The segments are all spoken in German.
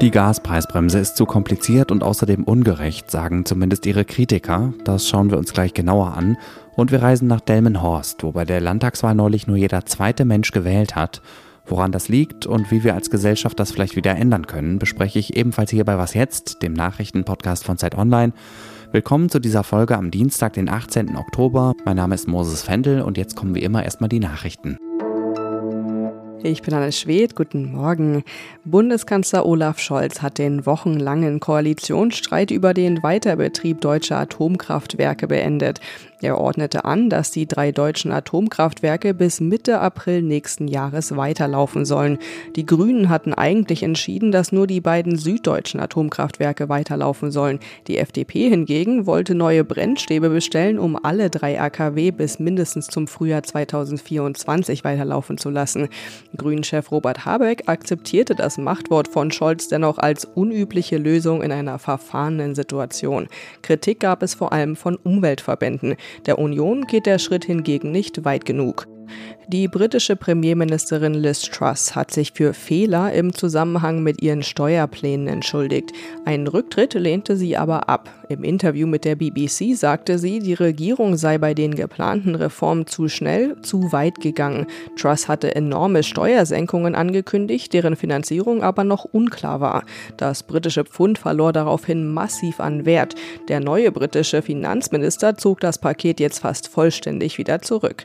Die Gaspreisbremse ist zu kompliziert und außerdem ungerecht, sagen zumindest ihre Kritiker. Das schauen wir uns gleich genauer an. Und wir reisen nach Delmenhorst, wo bei der Landtagswahl neulich nur jeder zweite Mensch gewählt hat. Woran das liegt und wie wir als Gesellschaft das vielleicht wieder ändern können, bespreche ich ebenfalls hier bei Was Jetzt, dem Nachrichtenpodcast von Zeit Online. Willkommen zu dieser Folge am Dienstag, den 18. Oktober. Mein Name ist Moses Fendel und jetzt kommen wie immer erstmal die Nachrichten. Ich bin Anne Schwedt, guten Morgen. Bundeskanzler Olaf Scholz hat den wochenlangen Koalitionsstreit über den Weiterbetrieb deutscher Atomkraftwerke beendet. Er ordnete an, dass die drei deutschen Atomkraftwerke bis Mitte April nächsten Jahres weiterlaufen sollen. Die Grünen hatten eigentlich entschieden, dass nur die beiden süddeutschen Atomkraftwerke weiterlaufen sollen. Die FDP hingegen wollte neue Brennstäbe bestellen, um alle drei AKW bis mindestens zum Frühjahr 2024 weiterlaufen zu lassen. Grünen-Chef Robert Habeck akzeptierte das Machtwort von Scholz dennoch als unübliche Lösung in einer verfahrenen Situation. Kritik gab es vor allem von Umweltverbänden. Der Union geht der Schritt hingegen nicht weit genug. Die britische Premierministerin Liz Truss hat sich für Fehler im Zusammenhang mit ihren Steuerplänen entschuldigt. Einen Rücktritt lehnte sie aber ab. Im Interview mit der BBC sagte sie, die Regierung sei bei den geplanten Reformen zu schnell, zu weit gegangen. Truss hatte enorme Steuersenkungen angekündigt, deren Finanzierung aber noch unklar war. Das britische Pfund verlor daraufhin massiv an Wert. Der neue britische Finanzminister zog das Paket jetzt fast vollständig wieder zurück.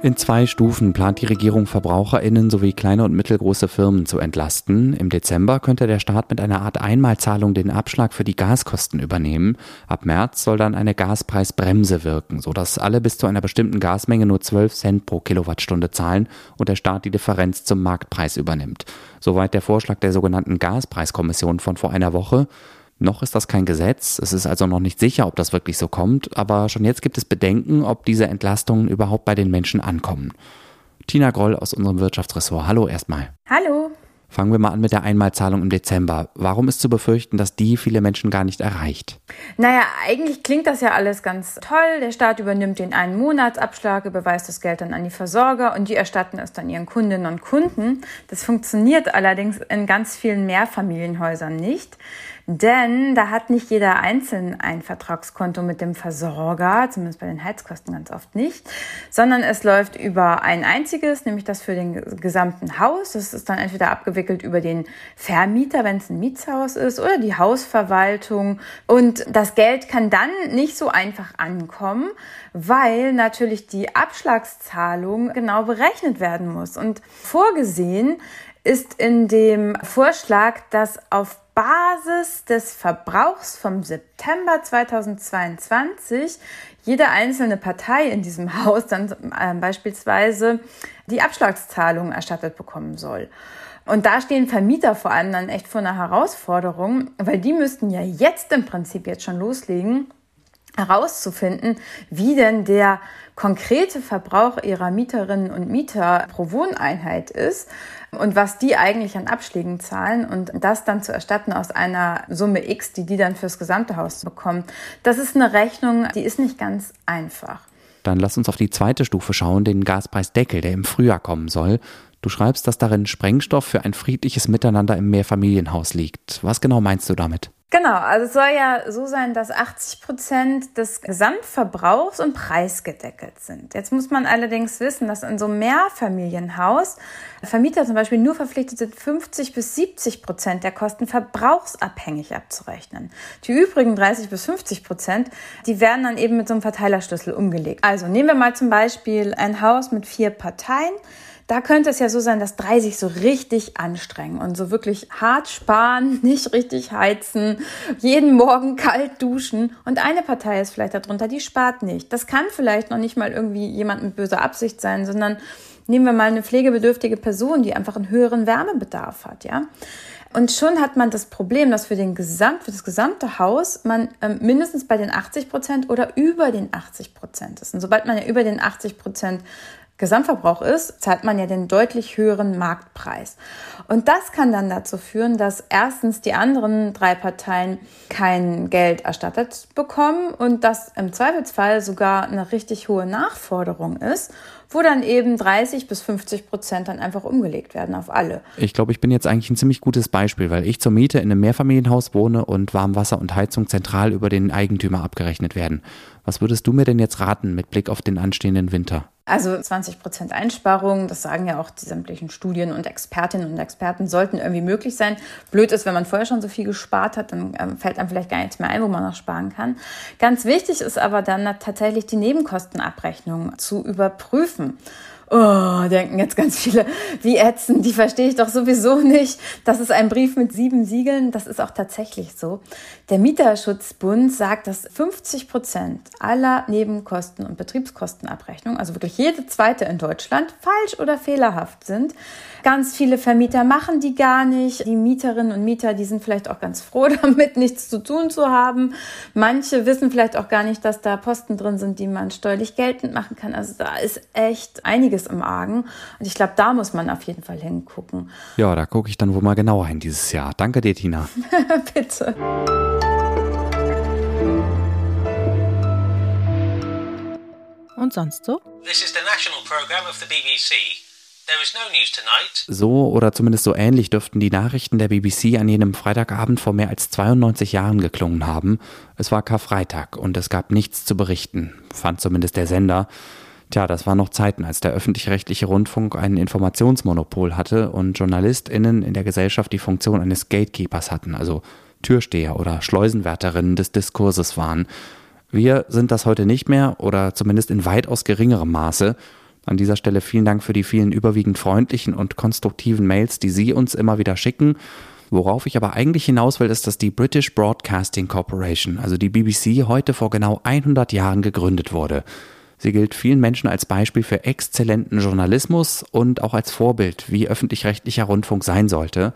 In zwei Stufen plant die Regierung Verbraucherinnen sowie kleine und mittelgroße Firmen zu entlasten. Im Dezember könnte der Staat mit einer Art Einmalzahlung den Abschlag für die Gaskosten übernehmen. Ab März soll dann eine Gaspreisbremse wirken, sodass alle bis zu einer bestimmten Gasmenge nur 12 Cent pro Kilowattstunde zahlen und der Staat die Differenz zum Marktpreis übernimmt. Soweit der Vorschlag der sogenannten Gaspreiskommission von vor einer Woche. Noch ist das kein Gesetz, es ist also noch nicht sicher, ob das wirklich so kommt, aber schon jetzt gibt es Bedenken, ob diese Entlastungen überhaupt bei den Menschen ankommen. Tina Groll aus unserem Wirtschaftsressort, hallo erstmal. Hallo. Fangen wir mal an mit der Einmalzahlung im Dezember. Warum ist zu befürchten, dass die viele Menschen gar nicht erreicht? Naja, eigentlich klingt das ja alles ganz toll. Der Staat übernimmt den einen Monatsabschlag, überweist das Geld dann an die Versorger und die erstatten es dann ihren Kundinnen und Kunden. Das funktioniert allerdings in ganz vielen Mehrfamilienhäusern nicht. Denn da hat nicht jeder einzeln ein Vertragskonto mit dem Versorger, zumindest bei den Heizkosten ganz oft nicht, sondern es läuft über ein einziges, nämlich das für den gesamten Haus. Das ist dann entweder abgewickelt über den Vermieter, wenn es ein Mietshaus ist, oder die Hausverwaltung. Und das Geld kann dann nicht so einfach ankommen, weil natürlich die Abschlagszahlung genau berechnet werden muss. Und vorgesehen ist in dem Vorschlag, dass auf Basis des Verbrauchs vom September 2022 jede einzelne Partei in diesem Haus dann äh, beispielsweise die Abschlagszahlungen erstattet bekommen soll. Und da stehen Vermieter vor allem dann echt vor einer Herausforderung, weil die müssten ja jetzt im Prinzip jetzt schon loslegen, herauszufinden, wie denn der konkrete Verbrauch ihrer Mieterinnen und Mieter pro Wohneinheit ist und was die eigentlich an Abschlägen zahlen und das dann zu erstatten aus einer Summe X, die die dann fürs gesamte Haus bekommen. Das ist eine Rechnung, die ist nicht ganz einfach. Dann lass uns auf die zweite Stufe schauen, den Gaspreisdeckel, der im Frühjahr kommen soll. Du schreibst, dass darin Sprengstoff für ein friedliches Miteinander im Mehrfamilienhaus liegt. Was genau meinst du damit? Genau, also es soll ja so sein, dass 80 Prozent des Gesamtverbrauchs und Preis gedeckelt sind. Jetzt muss man allerdings wissen, dass in so einem Mehrfamilienhaus Vermieter zum Beispiel nur verpflichtet sind, 50 bis 70 Prozent der Kosten verbrauchsabhängig abzurechnen. Die übrigen 30 bis 50 Prozent, die werden dann eben mit so einem Verteilerschlüssel umgelegt. Also nehmen wir mal zum Beispiel ein Haus mit vier Parteien. Da könnte es ja so sein, dass drei sich so richtig anstrengen und so wirklich hart sparen, nicht richtig heizen, jeden Morgen kalt duschen und eine Partei ist vielleicht darunter, die spart nicht. Das kann vielleicht noch nicht mal irgendwie jemand mit böser Absicht sein, sondern nehmen wir mal eine pflegebedürftige Person, die einfach einen höheren Wärmebedarf hat, ja. Und schon hat man das Problem, dass für, den Gesamt, für das gesamte Haus man ähm, mindestens bei den 80 Prozent oder über den 80 Prozent ist. Und sobald man ja über den 80 Prozent Gesamtverbrauch ist, zahlt man ja den deutlich höheren Marktpreis. Und das kann dann dazu führen, dass erstens die anderen drei Parteien kein Geld erstattet bekommen und dass im Zweifelsfall sogar eine richtig hohe Nachforderung ist wo dann eben 30 bis 50 Prozent dann einfach umgelegt werden auf alle. Ich glaube, ich bin jetzt eigentlich ein ziemlich gutes Beispiel, weil ich zur Miete in einem Mehrfamilienhaus wohne und Warmwasser und Heizung zentral über den Eigentümer abgerechnet werden. Was würdest du mir denn jetzt raten mit Blick auf den anstehenden Winter? Also 20 Prozent Einsparungen, das sagen ja auch die sämtlichen Studien und Expertinnen und Experten, sollten irgendwie möglich sein. Blöd ist, wenn man vorher schon so viel gespart hat, dann ähm, fällt einem vielleicht gar nichts mehr ein, wo man noch sparen kann. Ganz wichtig ist aber dann tatsächlich die Nebenkostenabrechnung zu überprüfen oh, denken jetzt ganz viele, wie ätzend, die verstehe ich doch sowieso nicht. Das ist ein Brief mit sieben Siegeln, das ist auch tatsächlich so. Der Mieterschutzbund sagt, dass 50 Prozent aller Nebenkosten und Betriebskostenabrechnungen, also wirklich jede zweite in Deutschland, falsch oder fehlerhaft sind. Ganz viele Vermieter machen die gar nicht. Die Mieterinnen und Mieter, die sind vielleicht auch ganz froh damit, nichts zu tun zu haben. Manche wissen vielleicht auch gar nicht, dass da Posten drin sind, die man steuerlich geltend machen kann. Also da ist echt einiges im Argen. Und ich glaube, da muss man auf jeden Fall hingucken. Ja, da gucke ich dann wohl mal genauer hin dieses Jahr. Danke dir, Tina. Bitte. Und sonst so? This is the national program of the BBC. So oder zumindest so ähnlich dürften die Nachrichten der BBC an jenem Freitagabend vor mehr als 92 Jahren geklungen haben. Es war Karfreitag und es gab nichts zu berichten, fand zumindest der Sender. Tja, das waren noch Zeiten, als der öffentlich-rechtliche Rundfunk ein Informationsmonopol hatte und JournalistInnen in der Gesellschaft die Funktion eines Gatekeepers hatten, also Türsteher oder Schleusenwärterinnen des Diskurses waren. Wir sind das heute nicht mehr oder zumindest in weitaus geringerem Maße an dieser Stelle vielen Dank für die vielen überwiegend freundlichen und konstruktiven Mails, die Sie uns immer wieder schicken. Worauf ich aber eigentlich hinaus will, ist, dass die British Broadcasting Corporation, also die BBC, heute vor genau 100 Jahren gegründet wurde. Sie gilt vielen Menschen als Beispiel für exzellenten Journalismus und auch als Vorbild, wie öffentlich-rechtlicher Rundfunk sein sollte.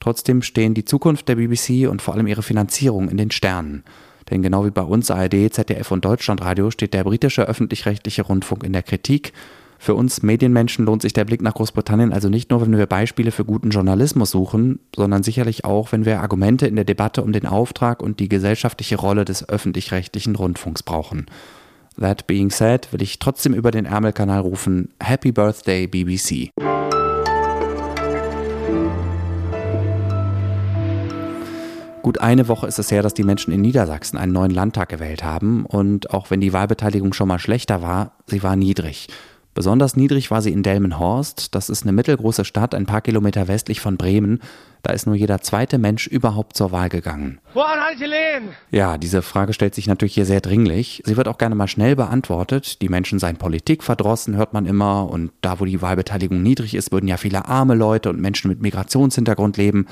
Trotzdem stehen die Zukunft der BBC und vor allem ihre Finanzierung in den Sternen. Denn genau wie bei uns ARD, ZDF und Deutschlandradio steht der britische öffentlich-rechtliche Rundfunk in der Kritik für uns Medienmenschen lohnt sich der Blick nach Großbritannien also nicht nur, wenn wir Beispiele für guten Journalismus suchen, sondern sicherlich auch, wenn wir Argumente in der Debatte um den Auftrag und die gesellschaftliche Rolle des öffentlich-rechtlichen Rundfunks brauchen. That being said, will ich trotzdem über den Ärmelkanal rufen Happy Birthday BBC. Gut eine Woche ist es her, dass die Menschen in Niedersachsen einen neuen Landtag gewählt haben und auch wenn die Wahlbeteiligung schon mal schlechter war, sie war niedrig. Besonders niedrig war sie in Delmenhorst. Das ist eine mittelgroße Stadt, ein paar Kilometer westlich von Bremen. Da ist nur jeder zweite Mensch überhaupt zur Wahl gegangen. Ja, diese Frage stellt sich natürlich hier sehr dringlich. Sie wird auch gerne mal schnell beantwortet. Die Menschen seien Politik verdrossen, hört man immer. Und da, wo die Wahlbeteiligung niedrig ist, würden ja viele arme Leute und Menschen mit Migrationshintergrund leben.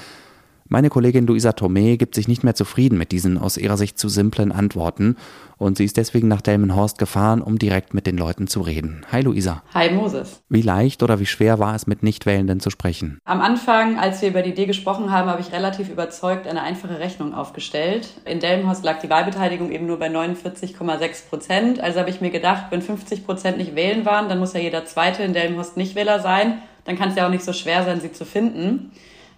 Meine Kollegin Luisa Tomé gibt sich nicht mehr zufrieden mit diesen aus ihrer Sicht zu simplen Antworten und sie ist deswegen nach Delmenhorst gefahren, um direkt mit den Leuten zu reden. Hi Luisa. Hi Moses. Wie leicht oder wie schwer war es, mit Nichtwählenden zu sprechen? Am Anfang, als wir über die Idee gesprochen haben, habe ich relativ überzeugt eine einfache Rechnung aufgestellt. In Delmenhorst lag die Wahlbeteiligung eben nur bei 49,6 Prozent. Also habe ich mir gedacht, wenn 50 Prozent nicht wählen waren, dann muss ja jeder Zweite in Delmenhorst Nichtwähler sein. Dann kann es ja auch nicht so schwer sein, sie zu finden.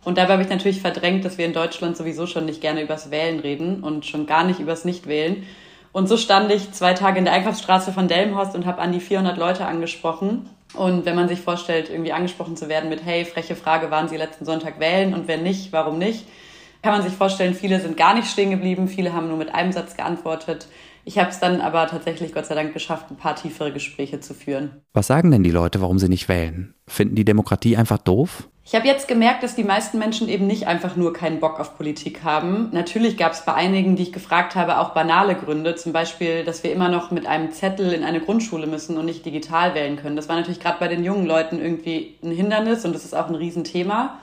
Und dabei habe ich natürlich verdrängt, dass wir in Deutschland sowieso schon nicht gerne übers Wählen reden und schon gar nicht übers Nichtwählen. Und so stand ich zwei Tage in der Einkaufsstraße von Delmenhorst und habe an die 400 Leute angesprochen. Und wenn man sich vorstellt, irgendwie angesprochen zu werden mit, hey, freche Frage, waren Sie letzten Sonntag wählen? Und wenn nicht, warum nicht? Kann man sich vorstellen, viele sind gar nicht stehen geblieben, viele haben nur mit einem Satz geantwortet. Ich habe es dann aber tatsächlich Gott sei Dank geschafft, ein paar tiefere Gespräche zu führen. Was sagen denn die Leute, warum sie nicht wählen? Finden die Demokratie einfach doof? Ich habe jetzt gemerkt, dass die meisten Menschen eben nicht einfach nur keinen Bock auf Politik haben. Natürlich gab es bei einigen, die ich gefragt habe, auch banale Gründe. Zum Beispiel, dass wir immer noch mit einem Zettel in eine Grundschule müssen und nicht digital wählen können. Das war natürlich gerade bei den jungen Leuten irgendwie ein Hindernis und das ist auch ein Riesenthema.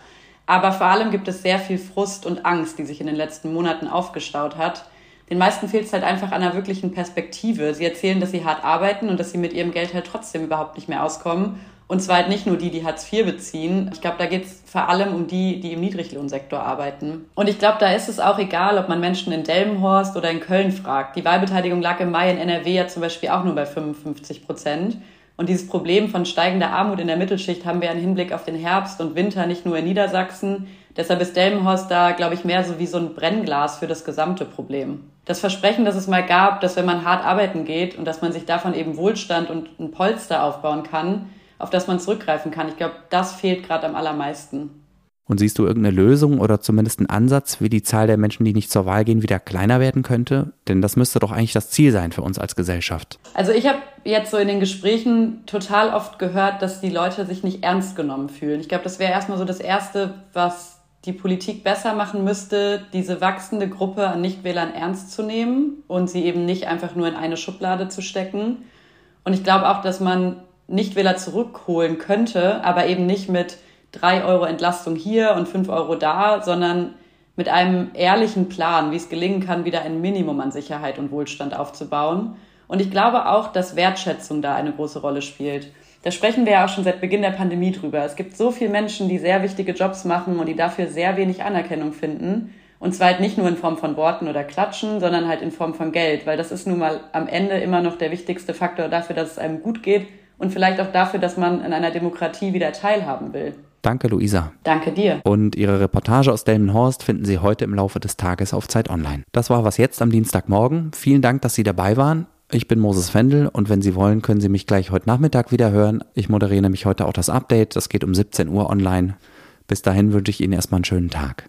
Aber vor allem gibt es sehr viel Frust und Angst, die sich in den letzten Monaten aufgestaut hat. Den meisten fehlt es halt einfach an einer wirklichen Perspektive. Sie erzählen, dass sie hart arbeiten und dass sie mit ihrem Geld halt trotzdem überhaupt nicht mehr auskommen und zwar halt nicht nur die, die Hartz IV beziehen. Ich glaube, da geht es vor allem um die, die im Niedriglohnsektor arbeiten. Und ich glaube, da ist es auch egal, ob man Menschen in Delmenhorst oder in Köln fragt. Die Wahlbeteiligung lag im Mai in NRW ja zum Beispiel auch nur bei 55 Prozent. Und dieses Problem von steigender Armut in der Mittelschicht haben wir im Hinblick auf den Herbst und Winter nicht nur in Niedersachsen. Deshalb ist Delmenhorst da, glaube ich, mehr so wie so ein Brennglas für das gesamte Problem. Das Versprechen, das es mal gab, dass wenn man hart arbeiten geht und dass man sich davon eben Wohlstand und ein Polster aufbauen kann, auf das man zurückgreifen kann. Ich glaube, das fehlt gerade am allermeisten. Und siehst du irgendeine Lösung oder zumindest einen Ansatz, wie die Zahl der Menschen, die nicht zur Wahl gehen, wieder kleiner werden könnte? Denn das müsste doch eigentlich das Ziel sein für uns als Gesellschaft. Also ich habe jetzt so in den Gesprächen total oft gehört, dass die Leute sich nicht ernst genommen fühlen. Ich glaube, das wäre erstmal so das Erste, was die Politik besser machen müsste, diese wachsende Gruppe an Nichtwählern ernst zu nehmen und sie eben nicht einfach nur in eine Schublade zu stecken. Und ich glaube auch, dass man Nichtwähler zurückholen könnte, aber eben nicht mit drei Euro Entlastung hier und fünf Euro da, sondern mit einem ehrlichen Plan, wie es gelingen kann, wieder ein Minimum an Sicherheit und Wohlstand aufzubauen. Und ich glaube auch, dass Wertschätzung da eine große Rolle spielt. Da sprechen wir ja auch schon seit Beginn der Pandemie drüber. Es gibt so viele Menschen, die sehr wichtige Jobs machen und die dafür sehr wenig Anerkennung finden. Und zwar halt nicht nur in Form von Worten oder Klatschen, sondern halt in Form von Geld, weil das ist nun mal am Ende immer noch der wichtigste Faktor dafür, dass es einem gut geht und vielleicht auch dafür, dass man in einer Demokratie wieder teilhaben will. Danke, Luisa. Danke dir. Und Ihre Reportage aus Delmenhorst finden Sie heute im Laufe des Tages auf Zeit Online. Das war was jetzt am Dienstagmorgen. Vielen Dank, dass Sie dabei waren. Ich bin Moses Fendel und wenn Sie wollen, können Sie mich gleich heute Nachmittag wieder hören. Ich moderiere nämlich heute auch das Update. Das geht um 17 Uhr online. Bis dahin wünsche ich Ihnen erstmal einen schönen Tag.